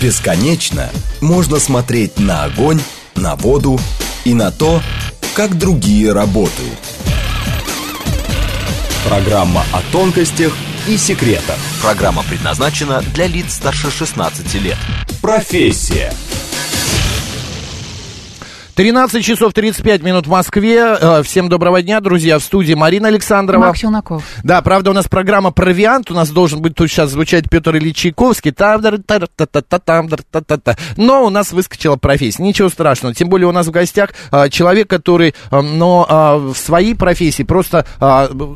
Бесконечно можно смотреть на огонь, на воду и на то, как другие работают. Программа о тонкостях и секретах. Программа предназначена для лиц старше 16 лет. Профессия. 13 часов 35 минут в Москве. Э, Всем доброго дня, друзья. В студии Марина Александрова. Марк Челноков. Да, правда, у нас программа «Провиант». У нас должен быть тут сейчас звучать Петр Ильич Чайковский. Но у нас выскочила профессия. Ничего страшного. Тем более у нас в гостях а, человек, который, а, но в своей профессии просто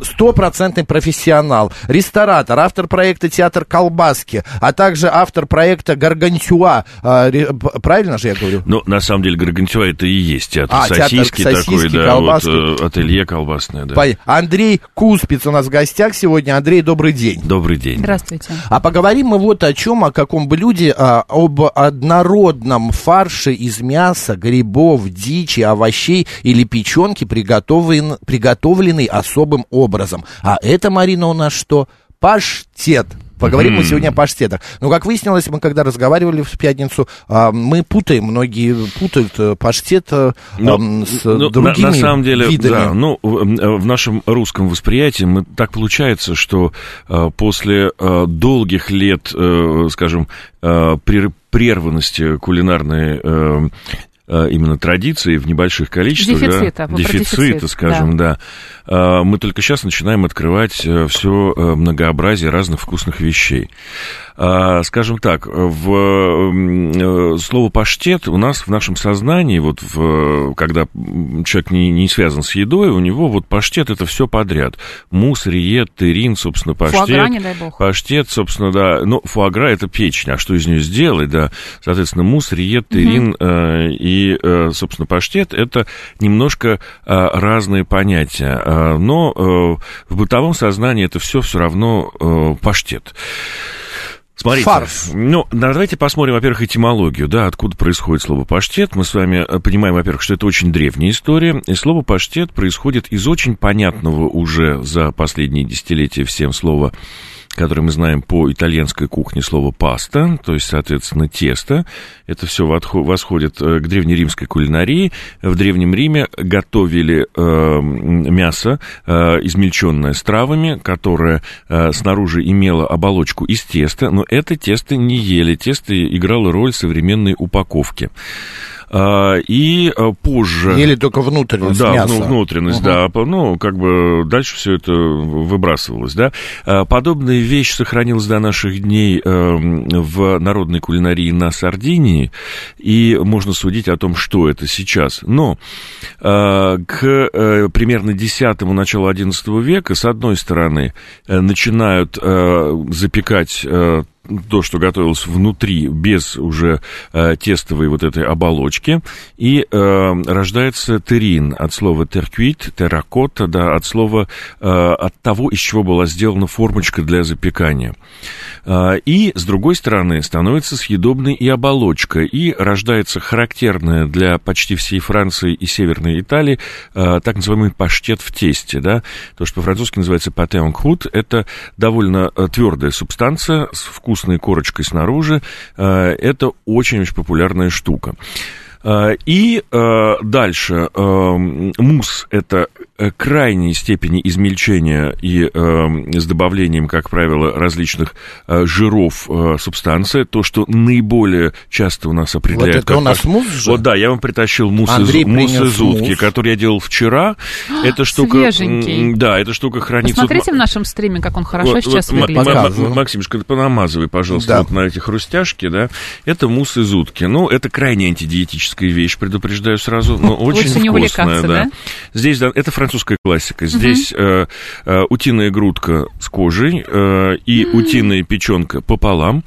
стопроцентный профессионал. Ресторатор, автор проекта «Театр колбаски», а также автор проекта «Гаргантюа». Правильно же я говорю? Ну, на самом деле, Гаргантюа это и есть театр. А, театр сосиски, сосиски, такой, да, колбаски. вот, э, ателье колбасное, да. Андрей Куспиц у нас в гостях сегодня. Андрей, добрый день. Добрый день. Здравствуйте. А поговорим мы вот о чем, о каком блюде, а, об однородном фарше из мяса, грибов, дичи, овощей или печенки, приготовлен, приготовленный особым образом. А это, Марина, у нас что? Паштет. Поговорим мы Мгм. сегодня о паштетах. Но, как выяснилось, мы когда разговаривали в пятницу, а, мы путаем, многие путают э, паштет ам, с ну, на- другими на, самом деле, видами. да, ну, в, э, в нашем русском восприятии мы, так получается, что после долгих лет, скажем, прер- прерванности кулинарной именно традиции в небольших количествах, да, Дефицита, дефицит, скажем, да. Э, мы только сейчас начинаем открывать все многообразие разных вкусных вещей. А, Скажем так, в э, слово паштет у нас в нашем сознании, вот в, когда человек не, не связан с едой, у него вот паштет это все подряд. Мусс, риет, терин, собственно, паштет. Фуагра, не дай бог. Паштет, собственно, да. Ну, фуагра это печень, а что из нее сделать, да? Соответственно, мусс, риет, терин э, и, э, собственно, паштет это немножко э, разные понятия. Э, но э, в бытовом сознании это все все равно э, паштет. Смотрите, Фарш. ну, да, давайте посмотрим, во-первых, этимологию, да, откуда происходит слово паштет. Мы с вами э, понимаем, во-первых, что это очень древняя история, и слово паштет происходит из очень понятного уже за последние десятилетия всем слова которое мы знаем по итальянской кухне, слово паста, то есть, соответственно, тесто. Это все восходит э, к древнеримской кулинарии. В Древнем Риме готовили э, мясо, э, измельченное с травами, которое э, снаружи имело оболочку из теста, но это тесто не ели. Тесто играло роль современной упаковки. А, И э, позже... Или только внутренность Да, мяса. ну, внутренность, Мгм. да. Ну, как бы дальше все это выбрасывалось, да. А, Подобная вещь сохранилась до наших дней эм, в народной кулинарии на Сардинии, и можно судить о том, что это сейчас. Но а, к э, примерно 10-му, началу 11 века, с одной стороны, э, начинают запекать то, что готовилось внутри, без уже э, тестовой вот этой оболочки, и э, рождается терин от слова терквит, терракота, да, от слова, э, от того, из чего была сделана формочка для запекания. Э, и, с другой стороны, становится съедобной и оболочка, и рождается характерная для почти всей Франции и Северной Италии э, так называемый паштет в тесте, да, то, что по-французски называется пате en croûte, это довольно э, твердая субстанция с вкусной корочкой снаружи, Э, это очень-очень популярная штука. Э, И э, дальше э, мусс – это крайней степени измельчения и э, с добавлением, как правило, различных э, жиров э, субстанция, то, что наиболее часто у нас определяют... Вот это как у нас мусс же? Вот да, я вам притащил мусс, Андрей из, мусс из утки, мусс. который я делал вчера. Эта штука... свеженький. Да, эта штука хранится... Посмотрите в нашем стриме, как он хорошо вот, сейчас вот, выглядит. м- м-. Максимушка, понамазывай, пожалуйста, Да. вот на эти хрустяшки, да. Это мусс из утки. Ну, это крайне антидиетическая вещь, предупреждаю сразу, но очень Лучше не увлекаться, да. да? Здесь, да, это французская классика. Здесь э, э, утиная грудка с кожей э, и утиная печенка пополам.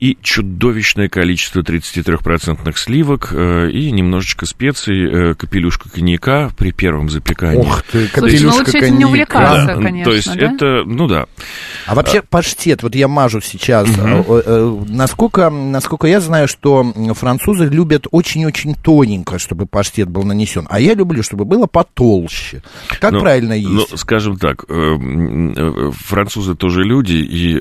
и чудовищное количество 33% сливок э, и немножечко специй, э, капелюшка коньяка при первом запекании. Ух ты, Слушай, ну капелюшка лучше этим не увлекаться. Да, конечно, то есть да? это, ну да. А вообще паштет, вот я мажу сейчас. Э, э, Насколько, насколько я знаю, что французы любят очень-очень тоненько, чтобы паштет был нанесен. А я люблю, чтобы было потолще. Как Ну, правильно Ну, есть? скажем так, э, французы тоже люди, и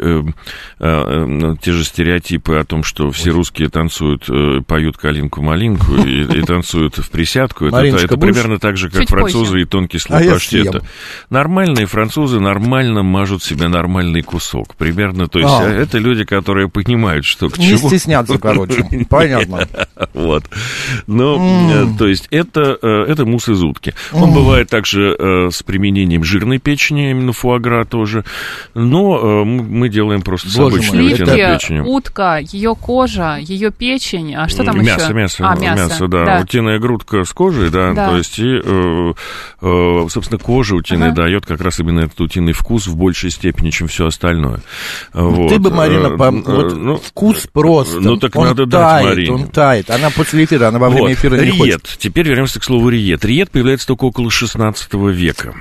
те же стереотипы о том, что все русские танцуют, поют калинку-малинку и, и танцуют в присядку. Это, Мариночка, это примерно так же, как Чуть французы позже. и тонкий А слой я паштета. Нормальные французы нормально мажут себе нормальный кусок. Примерно, то есть А. э, это люди, которые понимают, что к Не чему. стесняться, короче. Понятно. Вот. Но, э, то есть, это, э, это мусс из утки. Он бывает также э, с применением жирной печени, именно фуагра тоже. Но мы делаем просто с обычной утиной печенью. утка, ее кожа, ее печень, а что там мясо, еще? мясо, а, мясо, да. Утиная грудка с кожей, да, то есть, и, собственно, кожа утиная Ага. дает как раз именно этот утиный вкус в большей степени, чем все остальное. Ну, Ты Вот. бы, Марина, по- э, вот ну, вкус просто. ну, так он надо дать тает, Марине. он тает. Она после эфира, она во время Вот, эфира не риет. хочет. Теперь вернемся к слову риет. Риет появляется только около 16 века.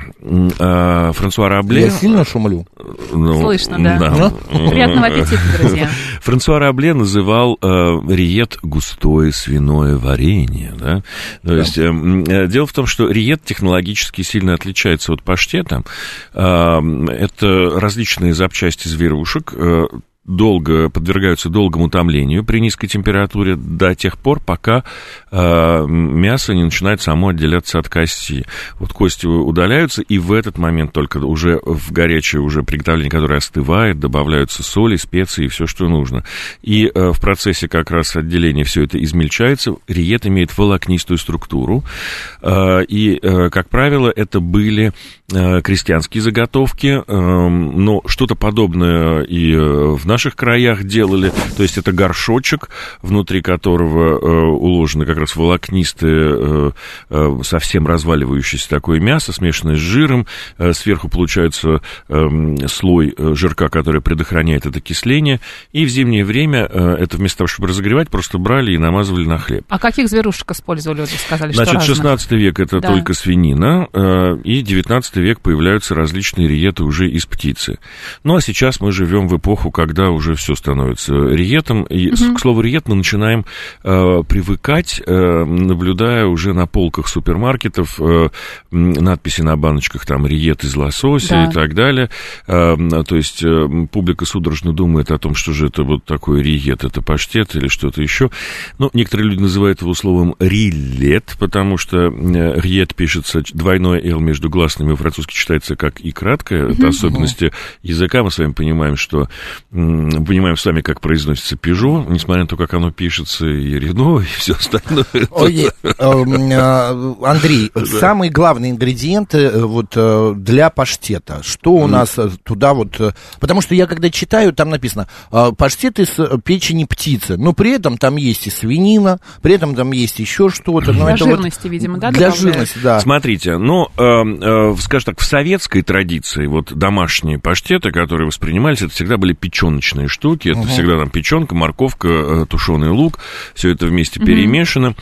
А, Франсуа Рабле... Я сильно шумлю? ну, Слышно, да. Приятного аппетита, друзья. Франсуа Рабле называл э, риет густое свиное варенье. Да? То есть, э, м, э, дело в том, что риет технологически сильно отличается от паштета. Э, это различные запчасти зверушек, э, долго подвергаются долгому томлению при низкой температуре до тех пор, пока э, мясо не начинает само отделяться от кости. Вот кости удаляются, и в этот момент только уже в горячее уже приготовление, которое остывает, добавляются соли, специи и все, что нужно. И э, в процессе как раз отделения все это измельчается. Риет имеет волокнистую структуру, э, и, э, как правило, это были э, крестьянские заготовки, э, но что-то подобное и в наших краях делали. То есть это горшочек, внутри которого э, уложено как раз волокнистое, э, э, совсем разваливающееся такое мясо, смешанное с жиром. Э, Сверху получается э, слой жирка, который предохраняет это кисление. И в зимнее время э, это вместо того, чтобы разогревать, просто брали и намазывали на хлеб. А каких зверушек использовали? Вы сказали, что Значит, разных. 16 век это Да. только свинина, э, и 19 век появляются различные риеты уже из птицы. Ну а сейчас мы живем в эпоху, когда уже все становится риетом. И, с- к слову, риет мы начинаем э, привыкать, э, наблюдая уже на полках супермаркетов э, надписи на баночках там риет из лосося Да. и так далее. Э, то есть э, публика судорожно думает о том, что же это вот такое риет, это паштет или что-то еще. Ну, некоторые люди называют его словом риллет, потому что э, риет пишется двойное «л» между гласными, французски читается как и краткое. Это особенности языка. Мы с вами понимаем, что... м, Понимаем с вами, как произносится «пежо», несмотря на то, как оно пишется, и «рено», и все остальное. Ой, э, э, Андрей, самые главные ингредиенты э, вот для паштета. Что у нас туда вот... Потому что я когда читаю, там написано паштет из печени птицы. Но при этом там есть и свинина, при этом там есть еще что-то. Для вот жирности, видимо, да, Для жирности, да. Смотрите, ну, э, э, скажем так, в советской традиции вот домашние паштеты, которые воспринимались, это всегда были печеночные штуки, это всегда там печенка, морковка, тушеный лук, все это вместе перемешано.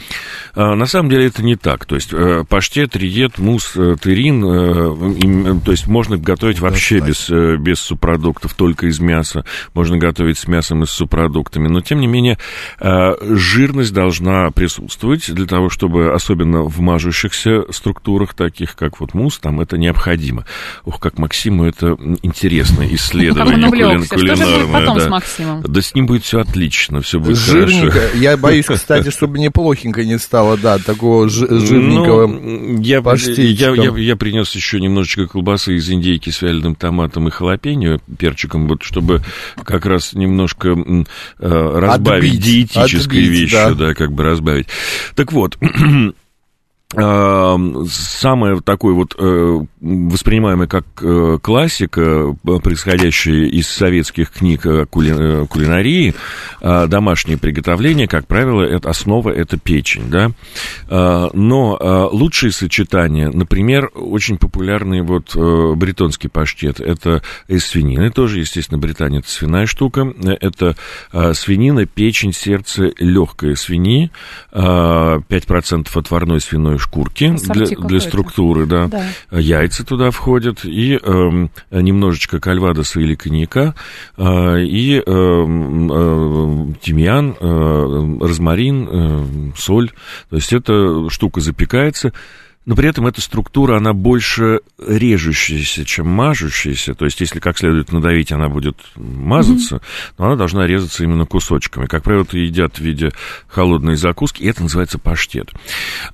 А, на самом деле это не так, то есть э, паштет, риет, мусс, э, э, им, э, то есть можно готовить вообще без, э, без субпродуктов, только из мяса, можно готовить с мясом и с субпродуктами, но тем не менее э, жирность должна присутствовать. Для того, чтобы особенно в мажущихся структурах, таких как вот мусс, там это необходимо. Ух, как Максиму это интересно, исследование кулин- увлекся. Кулинарное. потом с да. Максимом? Да с ним будет все отлично, все будет хорошо. Жирненько. Я боюсь, кстати, чтобы мне плохенько не стало, да, такого жи- жирненького. Ну, я, я, я, я принес еще немножечко колбасы из индейки с вяленым томатом и халапеньо, перчиком, вот чтобы как раз немножко э, разбавить Отбить, диетической отбить, вещью, да. да. как бы разбавить. Так вот, э, самое такое вот э, воспринимаемое как э, классика, э, происходящая из советских книг кули- кулинарии, домашние приготовления, как правило, это основа это печень, да. Но лучшие сочетания, например, очень популярный вот бретонский паштет, это из свинины, тоже, естественно, Британия это свиная штука, это свинина, печень, сердце, легкая свиньи, э, 5% отварной свиной шкурки для, для структуры, да. Да. Яйца туда входят, и эм, немножечко кальвадоса или коньяка, э, и эм, э, тимьян, э, розмарин, э, соль. То есть эта штука запекается. Но при этом эта структура, она больше режущаяся, чем мажущаяся. То есть, если как следует надавить, она будет мазаться, mm-hmm. но она должна резаться именно кусочками. Как правило, это едят в виде холодной закуски, и это называется паштет.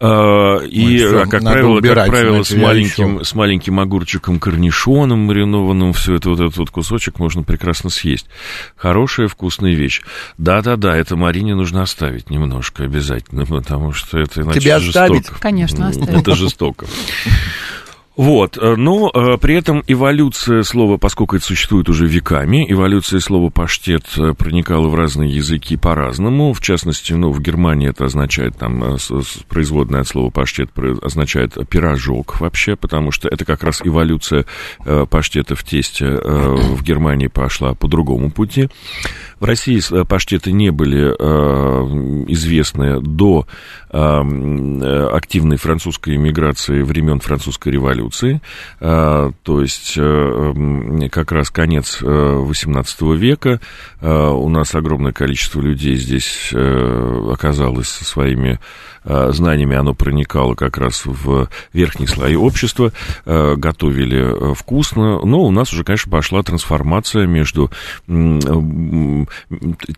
А, и, все, как правило, убирать, как правило, с маленьким, с маленьким огурчиком корнишоном маринованным, все это вот этот вот кусочек можно прекрасно съесть. Хорошая, вкусная вещь. Да-да-да, это Марине нужно оставить немножко обязательно, потому что это иначе Тебя жестоко. оставить? Конечно, оставить жестоко. Вот, э, но э, при этом эволюция слова, поскольку это существует уже веками, эволюция слова паштет э, проникала в разные языки по-разному. В частности, ну, в Германии это означает, там, производное от слова паштет означает пирожок вообще, потому что это как раз эволюция паштета в тесте в Германии пошла по другому пути. В России паштеты не были известны до активной французской иммиграции времен французской революции а, то есть э, как раз конец XVIII э, века. А, у нас огромное количество людей здесь э, оказалось со своими знаниями, оно проникало как раз в верхние слои общества, готовили вкусно, но у нас уже, конечно, пошла трансформация между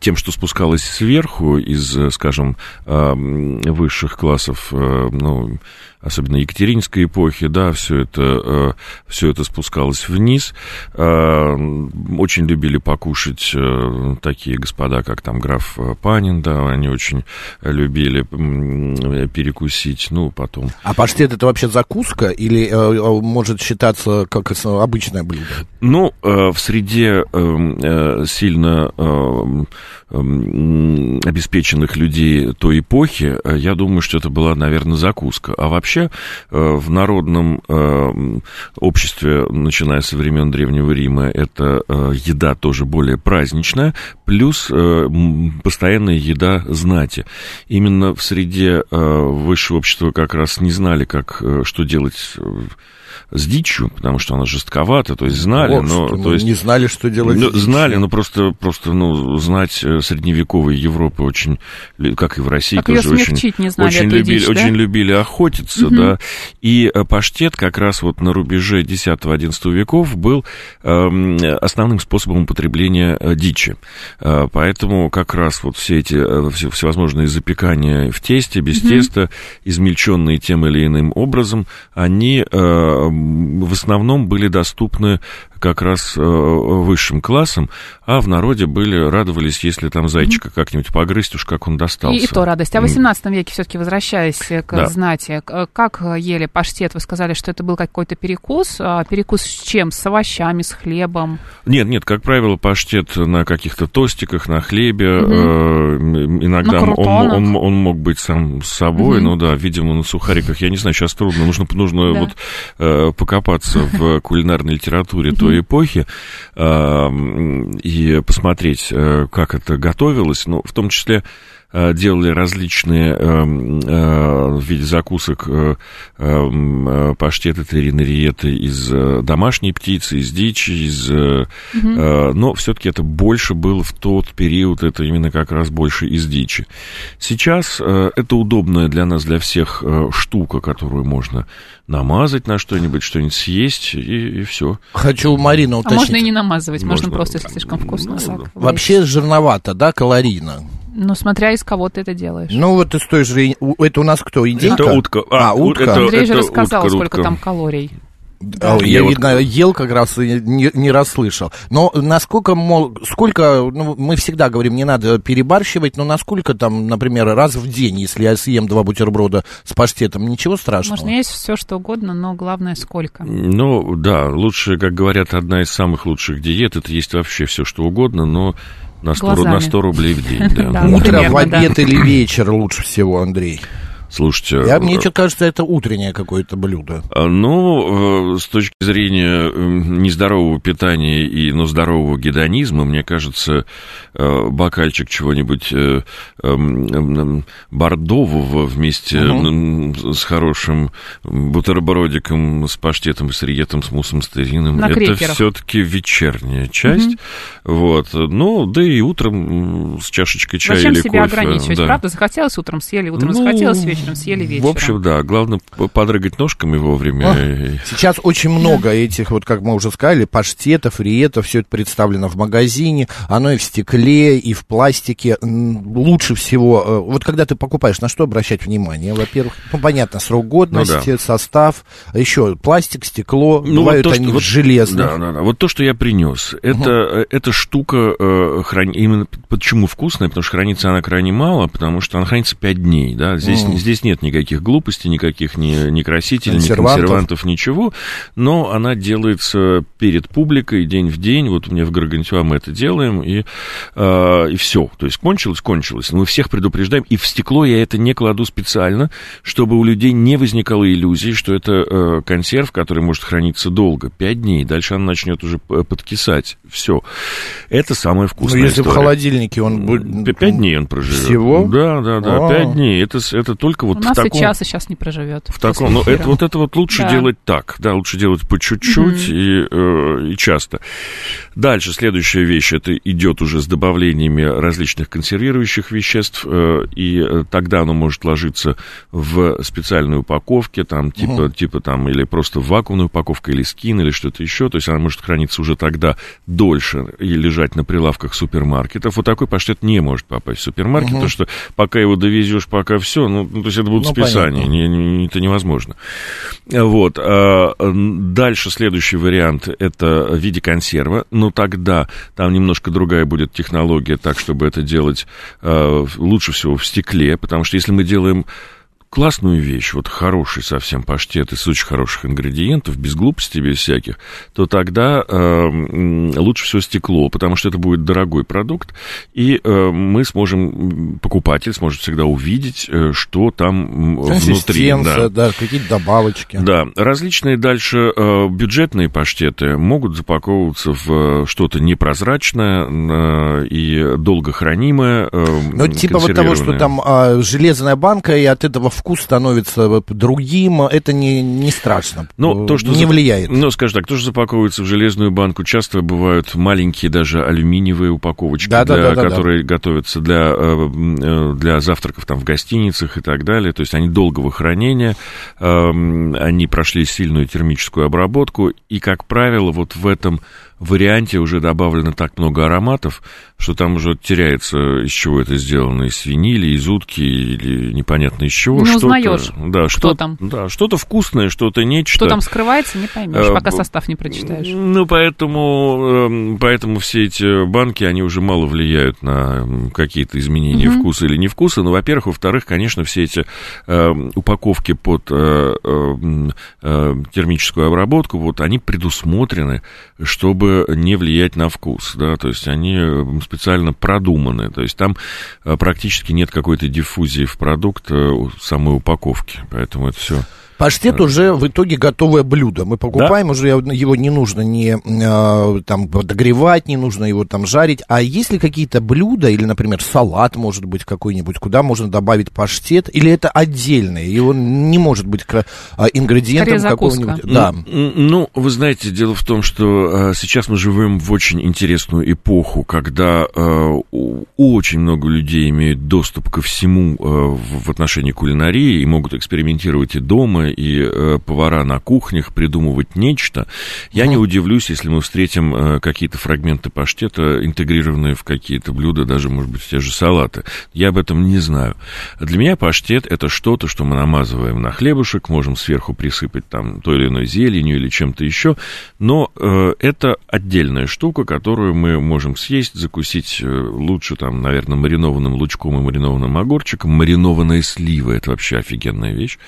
тем, что спускалось сверху из, скажем, высших классов, ну, особенно Екатеринской эпохи, да, все это, э, все это спускалось вниз. Э, очень любили покушать э, такие господа, как там граф Панин, да, они очень любили перекусить, ну, потом... А паштет это вообще закуска или может считаться как обычное блюдо? Ну, в среде сильно обеспеченных людей той эпохи, я думаю, что это была, наверное, закуска. А вообще вообще э, в народном э, обществе, начиная со времен Древнего Рима, это э, еда тоже более праздничная, плюс постоянная еда знати. Именно в среде высшего общества как раз не знали, как, что делать с дичью, потому что она жестковата, то есть знали, вот, но... То есть, не знали, что делать ну, Знали, но просто, просто, ну, знать э, средневековой Европы очень, как и в России как тоже очень, не знали очень, любили, дичь, да? очень любили охотиться, угу. да, и э, паштет как раз вот на рубеже X-XI веков был э, основным способом употребления э, дичи, э, поэтому как раз вот все эти э, все, всевозможные запекания в тесте, без угу. теста, измельченные тем или иным образом, они э, в основном были доступны как раз э, высшим классом, а в народе были, радовались, если там зайчика mm-hmm. как-нибудь погрызть, уж как он достался. И, и то радость. А в 18 веке, все-таки возвращаясь к да. знати, как ели паштет? Вы сказали, что это был какой-то перекус. А перекус с чем? С овощами, с хлебом? Нет, нет, как правило, паштет на каких-то тостиках, на хлебе. Mm-hmm. иногда он, он, он мог быть сам с собой, mm-hmm. ну да, видимо, на сухариках. Я не знаю, сейчас трудно. Нужно, нужно да. вот э, покопаться в кулинарной литературе той эпохи и посмотреть, э, как это готовилось, ну, в том числе делали различные эм, э, в виде закусок э, паштеты, теринариеты из домашней птицы, из дичи, из... Угу. Но все-таки это больше было в тот период, это именно как раз больше из дичи. Сейчас это удобная для нас, для всех штука, которую можно намазать на что-нибудь, что-нибудь съесть, и, и все. Хочу Марину уточнить. А можно и не намазывать, можно, можно просто, если слишком вкусно. Ну, Вообще жирновато, да, калорийно? Ну, смотря из кого ты это делаешь. Ну, вот из той же... Это у нас кто, индейка? Это утка. А, а утка. Это, Андрей это же рассказал, утка, сколько утка. там калорий. Да, я, я вот... видно, ел как раз и не, не расслышал. Но насколько, мол, сколько, ну, мы всегда говорим, не надо перебарщивать, но насколько там, например, раз в день, если я съем два бутерброда с паштетом, ничего страшного? Можно есть все, что угодно, но главное, сколько. Ну, да, лучше, как говорят, одна из самых лучших диет, это есть вообще все, что угодно, но на 100, на 100 рублей в день, да. Утро, в обед или вечер лучше всего, Андрей? Слушайте... Я, мне что кажется, это утреннее какое-то блюдо. А, ну, э, с точки зрения нездорового питания и, но здорового гедонизма, мне кажется, э, бокальчик чего-нибудь э, бордового вместе угу. с хорошим бутербродиком, с паштетом, с риетом, с муссом, с терином, На это все-таки вечерняя часть. Угу. Вот. Ну, да и утром с чашечкой чая Зачем или себя кофе. ограничивать? Да. Правда, захотелось утром съели, утром ну, захотелось вечером вечером, съели вечером. В общем, да, главное подрыгать ножками вовремя. О, сейчас очень много этих, вот как мы уже сказали, паштетов, риетов, все это представлено в магазине, оно и в стекле, и в пластике. Лучше всего, э, вот когда ты покупаешь, на что обращать внимание? Во-первых, ну, понятно, срок годности, ну, да. состав, еще пластик, стекло, ну, бывают вот то, они что, вот, железные. Да, да, да. Вот то, что я принес, это, угу. эта штука э, храни... именно почему вкусная, потому что хранится она крайне мало, потому что она хранится 5 дней, да, здесь, угу. здесь нет никаких глупостей, никаких ни, ни красителей, ни консервантов, ничего, но она делается перед публикой день в день, вот у меня в Гаргантюа мы это делаем, и, э, и все, то есть кончилось, кончилось, мы всех предупреждаем, и в стекло я это не кладу специально, чтобы у людей не возникало иллюзий, что это э, консерв, который может храниться долго, 5 дней, дальше она начнет уже подкисать, все. Это самое вкусное. Ну, если история. в холодильнике он будет... Пять дней он проживет. Всего? Да, да, да, пять дней. Это, это только вот У нас таком... и часа сейчас не проживет. В таком, но это, вот это вот лучше да. делать так, да, лучше делать по чуть-чуть mm и, э, и часто. Дальше, следующая вещь, это идет уже с добавлениями различных консервирующих веществ, э, и э, тогда оно может ложиться в специальной упаковке, там, типа, mm типа там, или просто в вакуумную упаковку, или скин, или что-то еще, то есть она может храниться уже тогда дольше и лежать на прилавках супермаркетов. Вот такой паштет не может попасть в супермаркет, угу. потому что пока его довезешь, пока все, ну, ну то есть это будет ну, списание, не, не, это невозможно. Вот. А, дальше следующий вариант это в виде консерва, но тогда. Там немножко другая будет технология, так чтобы это делать а, лучше всего в стекле, потому что если мы делаем классную вещь, вот хороший совсем паштет из очень хороших ингредиентов, без глупостей, без всяких, то тогда э, лучше всего стекло, потому что это будет дорогой продукт, и э, мы сможем, покупатель сможет всегда увидеть, э, что там внутри. Да, да какие-то добавочки. Да, различные дальше э, бюджетные паштеты могут запаковываться в что-то непрозрачное э, и долго хранимое. Э, ну, типа вот того, что там э, железная банка, и от этого вкус становится другим, это не, не страшно, ну, то, что не влияет. Ну, скажем так, то, что запаковывается в железную банку, часто бывают маленькие даже алюминиевые упаковочки, да, для, да, да, которые да. готовятся для, э, э, для завтраков там, в гостиницах и так далее. То есть они долгого хранения, эм, они прошли сильную термическую обработку, и, как правило, вот в этом варианте уже добавлено так много ароматов, что там уже теряется, из чего это сделано, из свинили, из утки или непонятно из чего. Не что узнаешь, да, что, там. Да, что-то вкусное, что-то нечто. Что там скрывается, не поймешь, а, пока состав не прочитаешь. Ну, поэтому, эм, поэтому все эти банки, они уже мало влияют на какие-то изменения угу. вкуса или невкуса. Ну, во-первых, во-вторых, конечно, все эти э, упаковки под э, э, э, термическую обработку, вот они предусмотрены, чтобы не влиять на вкус, да, то есть они специально продуманы. То есть там э, практически нет какой-то диффузии в продукт э, самой упаковки. Поэтому это все Паштет уже в итоге готовое блюдо. Мы покупаем да? уже его не нужно не э, там подогревать, не нужно его там жарить. А есть ли какие-то блюда или, например, салат может быть какой-нибудь, куда можно добавить паштет? Или это отдельное? И он не может быть а, ингредиентом какого-нибудь. Да. Ну, вы знаете, дело в том, что э, сейчас мы живем в очень интересную эпоху, когда э, очень много людей имеют доступ ко всему э, в отношении кулинарии и могут экспериментировать и дома, и э, повара на кухнях придумывать нечто, я не удивлюсь, если мы встретим э, какие-то фрагменты паштета, интегрированные в какие-то блюда, даже, может быть, в те же салаты. Я об этом не знаю. Для меня паштет это что-то, что мы намазываем на хлебушек, можем сверху присыпать там той или иной зеленью или чем-то еще, но это отдельная штука, которую мы можем съесть, закусить э, лучше там, наверное, маринованным лучком и маринованным огурчиком. Маринованные сливы это вообще офигенная вещь.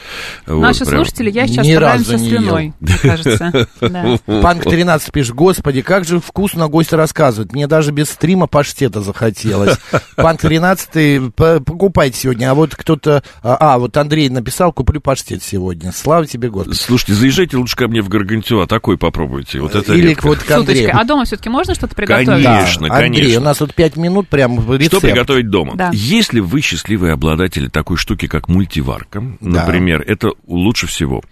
Наши прям... слушатели, я сейчас Ни разу со слюной, мне кажется. Панк 13 пишет, господи, как же вкусно гость рассказывает. Мне даже без стрима паштета захотелось. Панк 13 покупайте сегодня. А вот кто-то... А, а, вот Андрей написал, куплю паштет сегодня. Слава тебе, Господи. Слушайте, заезжайте лучше ко мне в Гаргантюа, такой попробуйте. Вот это Или редко. вот к Андрею. А дома все-таки можно что-то приготовить? Конечно, да. Андрей, конечно. у нас вот 5 минут прям рецепт. Что приготовить дома? Да. Если вы счастливый обладатель такой штуки, как мультиварка, да. например, это лучше всего.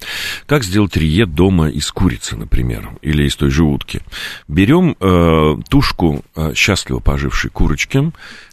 Как сделать рие дома из курицы, например, или из той же утки? Берем э, тушку э, счастливо пожившей курочки,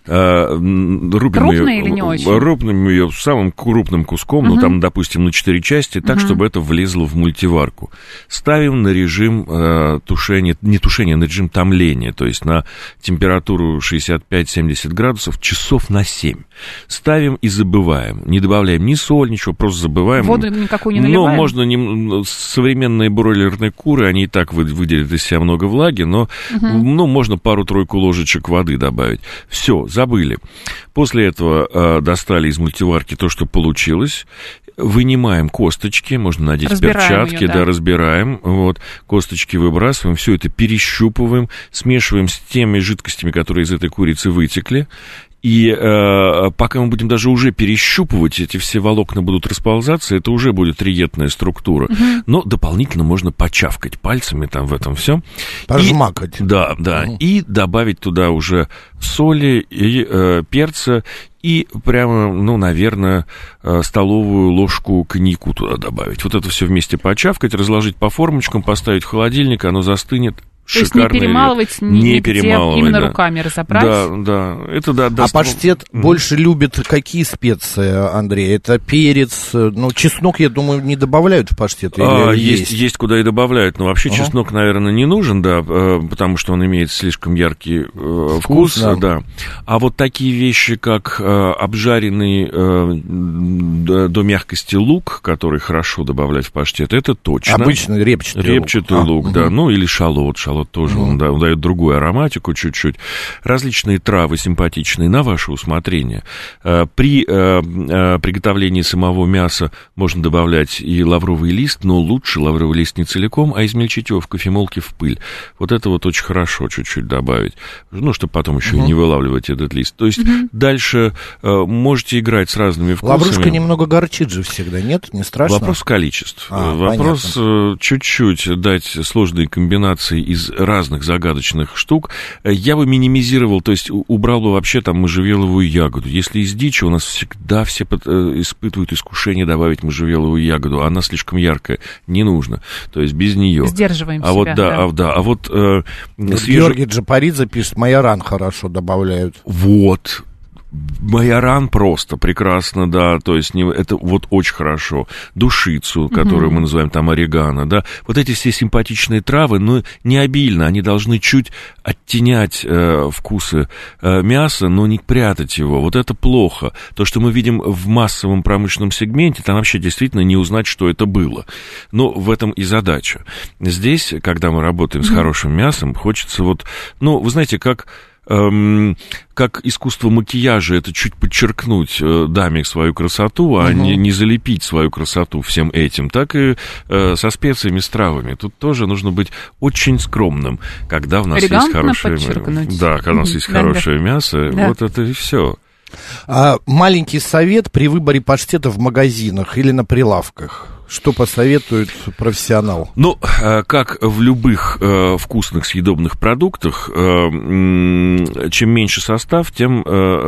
рубим Крупные ее, или не очень? Рубим ее самым крупным куском, ну, там, допустим, на 4 части, так, чтобы это влезло в мультиварку. Ставим на режим э, тушения, не тушения, на режим томления, то есть на температуру 65-70 градусов часов на 7. Ставим и забываем. Не добавляем ни соль, ничего, просто забываем. Воду никакую не Но наливаем? можно нем- современные бройлерные куры, они и так вы- выделят из себя много влаги, но ну, можно пару-тройку ложечек воды добавить. Все, забыли. После этого э, достали из мультиварки то, что получилось. Вынимаем косточки, можно надеть Разбираем перчатки, её, да. да. разбираем, вот, косточки выбрасываем, все это перещупываем, смешиваем с теми жидкостями, которые из этой курицы вытекли, и э, пока мы будем даже уже перещупывать, эти все волокна будут расползаться, это уже будет триетная структура. Но дополнительно можно почавкать пальцами там в этом все. Пожмакать. Да, да. И добавить туда уже соли и э, перца. И прямо, ну, наверное, э, столовую ложку коньяку туда добавить. Вот это все вместе почавкать, разложить по формочкам, поставить в холодильник, оно застынет. То есть не перемалывать, не нигде, перемалывать, именно да. руками разобрать? Да, да. Это да, А даст- паштет больше любит какие специи, Андрей? Это перец, э, ну, чеснок, я думаю, не добавляют в паштет? Или А, есть? есть, есть куда и добавляют, но вообще Ага. чеснок, наверное, не нужен, да, э, потому что он имеет слишком яркий э, вкус, да. да. А вот такие вещи, как э, обжаренный э, до, мягкости лук, который хорошо добавлять в паштет, это точно. Обычный репчатый лук. Репчатый А, лук, мгм. да, ну или шалот, шалот тоже, он, да, он дает другую ароматику чуть-чуть. Различные травы симпатичные на ваше усмотрение. Э, При э, э, приготовлении самого мяса можно добавлять и лавровый лист, но лучше лавровый лист не целиком, а измельчить его в кофемолке в пыль. Вот это вот очень хорошо чуть-чуть добавить, ну, чтобы потом еще и не вылавливать этот лист. То есть дальше э, можете играть с разными вкусами. Лаврушка немного горчит же всегда, нет? Не страшно? Вопрос количеств. А, Вопрос э, чуть-чуть дать сложные комбинации из разных загадочных штук. Э, Я бы минимизировал, то есть убрал бы вообще там можжевеловую ягоду. Если из дичи у нас всегда все под- э, испытывают искушение добавить можжевеловую ягоду, она слишком яркая, не нужно. То есть без нее. Сдерживаем А себя. вот да, а, да, а вот э, свежий- Георгий Джапаридзе пишет, майоран хорошо добавляют. Вот. Майоран просто прекрасно, да, то есть не, это вот очень хорошо. Душицу, которую мы называем там орегано, да. Вот эти все симпатичные травы, но не обильно, они должны чуть оттенять э, вкусы э, мяса, но не прятать его. Вот это плохо. То, что мы видим в массовом промышленном сегменте, там вообще действительно не узнать, что это было. Но в этом и задача. Здесь, когда мы работаем с хорошим мясом, хочется вот, ну, вы знаете, как эм, как искусство макияжа, это чуть подчеркнуть э, даме свою красоту, а не, не залепить свою красоту всем этим, так и э, со специями, с травами. Тут тоже нужно быть очень скромным, когда у нас есть Элегантно хорошее подчеркнуть. Да, когда у нас есть хорошее мясо, Да. вот это и все. А маленький совет при выборе паштета в магазинах или на прилавках. Что посоветует профессионал? Ну, э, как в любых э, вкусных съедобных продуктах, э, чем меньше состав, тем,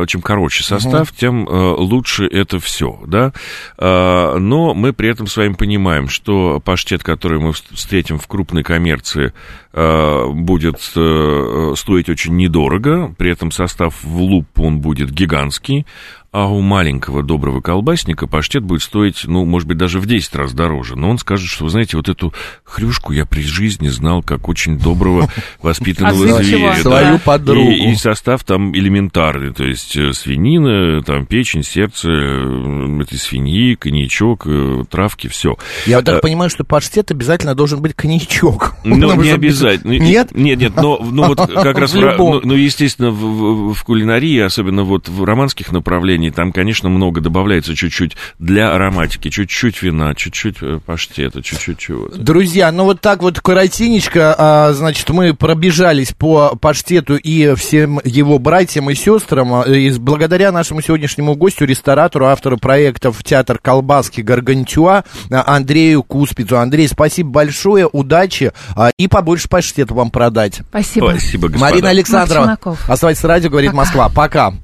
чем короче состав, тем э, лучше это все, да. Но мы при этом с вами понимаем, что паштет, который мы вс- встретим в крупной коммерции, будет стоить очень недорого, при этом состав в луп он будет гигантский, а у маленького доброго колбасника паштет будет стоить, ну, может быть, даже в 10 раз дороже. Но он скажет, что, вы знаете, вот эту хрюшку я при жизни знал как очень доброго, воспитанного А зверя. Свою подругу. И, состав там элементарный, то есть э, свинина, там печень, сердце э, этой свиньи, коньячок, э, травки, все. Я вот так понимаю, что паштет обязательно должен быть коньячок. Ну, не обязательно. Нет? Нет, нет, но, ну, вот как раз, ну, ну, естественно, в кулинарии, особенно вот в романских направлениях, там, конечно, много добавляется чуть-чуть для ароматики, чуть-чуть вина, чуть-чуть э, паштета, чуть-чуть чего-то. Друзья, ну вот так вот коротенечко, а, значит, мы пробежались по паштету и всем его братьям и сестрам. а, И с- благодаря нашему сегодняшнему гостю, ресторатору, автору проектов «Театр колбаски Гаргантюа» а, Андрею Куспицу. Андрей, спасибо большое, удачи а, и побольше паштета вам продать. Спасибо. Спасибо, господа. Марина Александрова. Оставайтесь на радио, говорит Пока. Москва. Пока.